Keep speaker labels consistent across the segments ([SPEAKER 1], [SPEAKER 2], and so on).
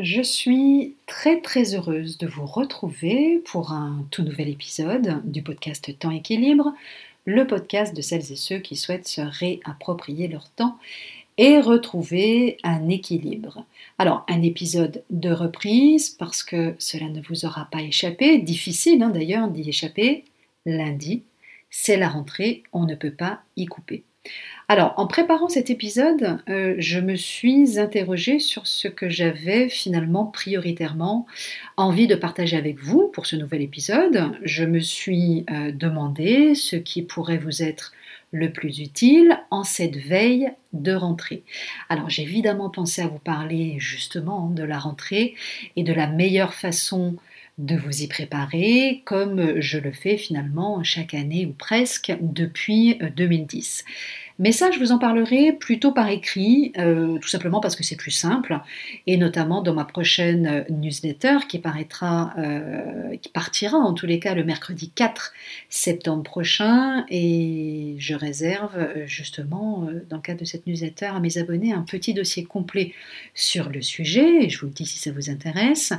[SPEAKER 1] Je suis très très heureuse de vous retrouver pour un tout nouvel épisode du podcast Temps Équilibre, le podcast de celles et ceux qui souhaitent se réapproprier leur temps et retrouver un équilibre. Alors, un épisode de reprise parce que cela ne vous aura pas échappé, difficile hein, d'ailleurs d'y échapper, lundi, c'est la rentrée, on ne peut pas y couper. Alors, en préparant cet épisode, euh, je me suis interrogée sur ce que j'avais finalement prioritairement envie de partager avec vous pour ce nouvel épisode. Je me suis euh, demandé ce qui pourrait vous être le plus utile en cette veille de rentrée. Alors j'ai évidemment pensé à vous parler justement de la rentrée et de la meilleure façon de vous y préparer comme je le fais finalement chaque année ou presque depuis 2010. Mais ça, je vous en parlerai plutôt par écrit, euh, tout simplement parce que c'est plus simple, et notamment dans ma prochaine euh, newsletter qui paraîtra, euh, qui partira en tous les cas le mercredi 4 septembre prochain, et je réserve justement, dans le cadre de cette newsletter, à mes abonnés un petit dossier complet sur le sujet, et je vous le dis si ça vous intéresse.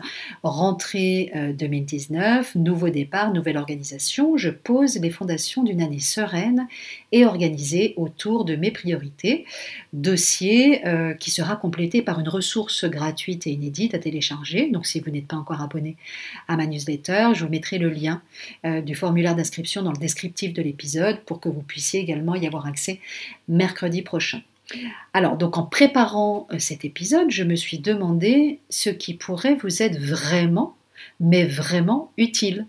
[SPEAKER 1] Rentrée 2019, nouveau départ, nouvelle organisation, je pose les fondations d'une année sereine et organisée autour de mes priorités, dossier euh, qui sera complété par une ressource gratuite et inédite à télécharger. Donc si vous n'êtes pas encore abonné à ma newsletter, je vous mettrai le lien euh, du formulaire d'inscription dans le descriptif de l'épisode pour que vous puissiez également y avoir accès mercredi prochain. Alors, donc en préparant euh, cet épisode, je me suis demandé ce qui pourrait vous être vraiment, mais vraiment utile.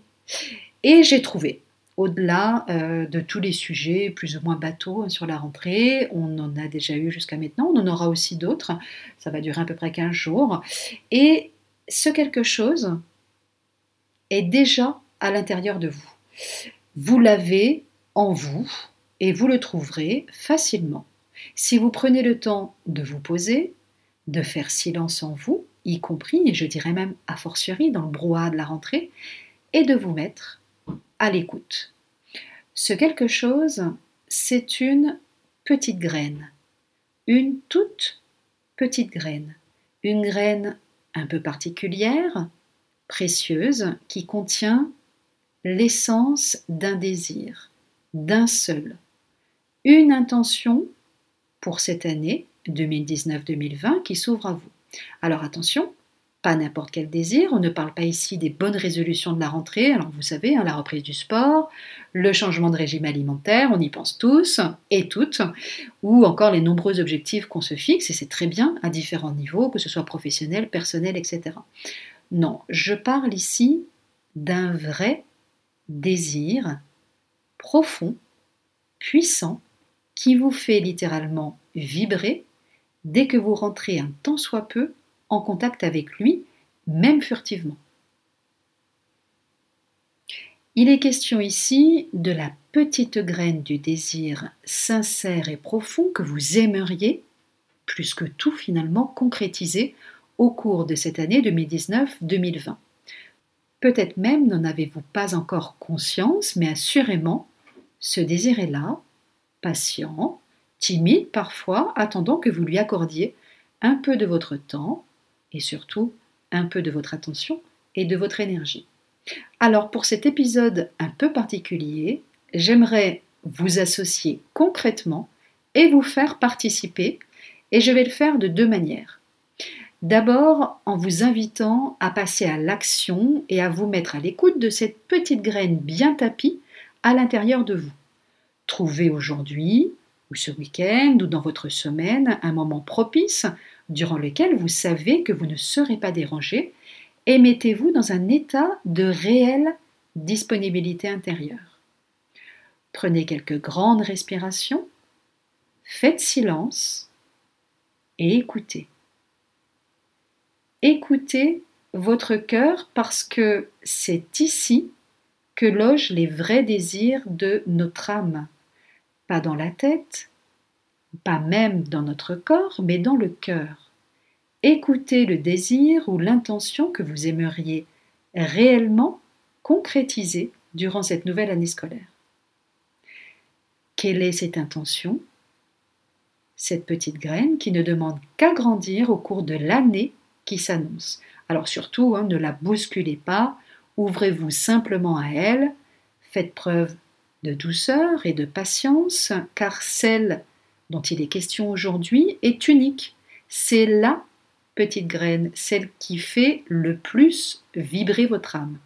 [SPEAKER 1] Et j'ai trouvé au-delà euh, de tous les sujets plus ou moins bateaux hein, sur la rentrée. On en a déjà eu jusqu'à maintenant, on en aura aussi d'autres. Ça va durer à peu près 15 jours. Et ce quelque chose est déjà à l'intérieur de vous. Vous l'avez en vous et vous le trouverez facilement. Si vous prenez le temps de vous poser, de faire silence en vous, y compris, et je dirais même a fortiori dans le brouhaha de la rentrée, et de vous mettre à l'écoute. Ce quelque chose, c'est une petite graine, une toute petite graine, une graine un peu particulière, précieuse, qui contient l'essence d'un désir, d'un seul, une intention pour cette année 2019-2020 qui s'ouvre à vous. Alors attention, pas n'importe quel désir. On ne parle pas ici des bonnes résolutions de la rentrée. Alors vous savez, hein, la reprise du sport, le changement de régime alimentaire, on y pense tous et toutes, ou encore les nombreux objectifs qu'on se fixe, et c'est très bien à différents niveaux, que ce soit professionnel, personnel, etc. Non, je parle ici d'un vrai désir profond, puissant, qui vous fait littéralement vibrer dès que vous rentrez un tant soit peu en contact avec lui, même furtivement. Il est question ici de la petite graine du désir sincère et profond que vous aimeriez, plus que tout finalement, concrétiser au cours de cette année 2019-2020. Peut-être même n'en avez-vous pas encore conscience, mais assurément, ce désir est là, patient, timide parfois, attendant que vous lui accordiez un peu de votre temps, et surtout un peu de votre attention et de votre énergie. Alors pour cet épisode un peu particulier, j'aimerais vous associer concrètement et vous faire participer, et je vais le faire de deux manières. D'abord en vous invitant à passer à l'action et à vous mettre à l'écoute de cette petite graine bien tapie à l'intérieur de vous. Trouvez aujourd'hui, ou ce week-end, ou dans votre semaine, un moment propice durant lequel vous savez que vous ne serez pas dérangé, et mettez-vous dans un état de réelle disponibilité intérieure. Prenez quelques grandes respirations, faites silence et écoutez. Écoutez votre cœur parce que c'est ici que logent les vrais désirs de notre âme, pas dans la tête, pas même dans notre corps, mais dans le cœur. Écoutez le désir ou l'intention que vous aimeriez réellement concrétiser durant cette nouvelle année scolaire. Quelle est cette intention? Cette petite graine qui ne demande qu'à grandir au cours de l'année qui s'annonce. Alors surtout, hein, ne la bousculez pas, ouvrez-vous simplement à elle, faites preuve de douceur et de patience, car celle dont il est question aujourd'hui est unique. C'est la petite graine, celle qui fait le plus vibrer votre âme.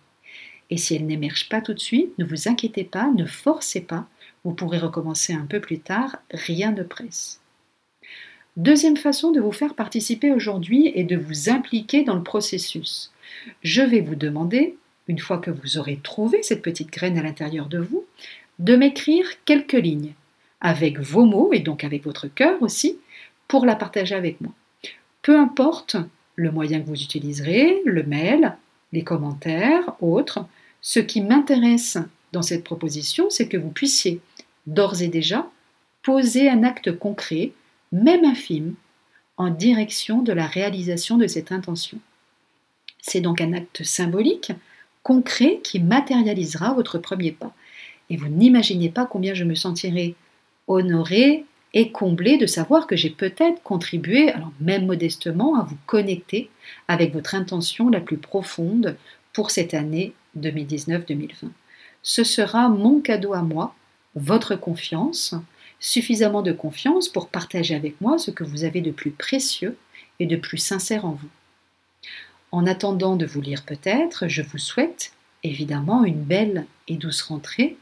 [SPEAKER 1] Et si elle n'émerge pas tout de suite, ne vous inquiétez pas, ne forcez pas, vous pourrez recommencer un peu plus tard, rien ne presse. Deuxième façon de vous faire participer aujourd'hui est de vous impliquer dans le processus. Je vais vous demander, une fois que vous aurez trouvé cette petite graine à l'intérieur de vous, de m'écrire quelques lignes, avec vos mots et donc avec votre cœur aussi, pour la partager avec moi. Peu importe le moyen que vous utiliserez, le mail, les commentaires, autres, ce qui m'intéresse dans cette proposition, c'est que vous puissiez d'ores et déjà poser un acte concret, même infime, en direction de la réalisation de cette intention. C'est donc un acte symbolique, concret, qui matérialisera votre premier pas. Et vous n'imaginez pas combien je me sentirai honorée et comblée de savoir que j'ai peut-être contribué, alors même modestement, à vous connecter avec votre intention la plus profonde pour cette année 2019-2020. Ce sera mon cadeau à moi, votre confiance, suffisamment de confiance pour partager avec moi ce que vous avez de plus précieux et de plus sincère en vous. En attendant de vous lire peut-être, je vous souhaite évidemment une belle et douce rentrée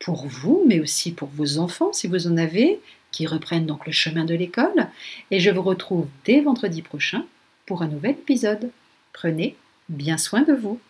[SPEAKER 1] pour vous, mais aussi pour vos enfants si vous en avez, qui reprennent donc le chemin de l'école. Et je vous retrouve dès vendredi prochain pour un nouvel épisode. Prenez bien soin de vous.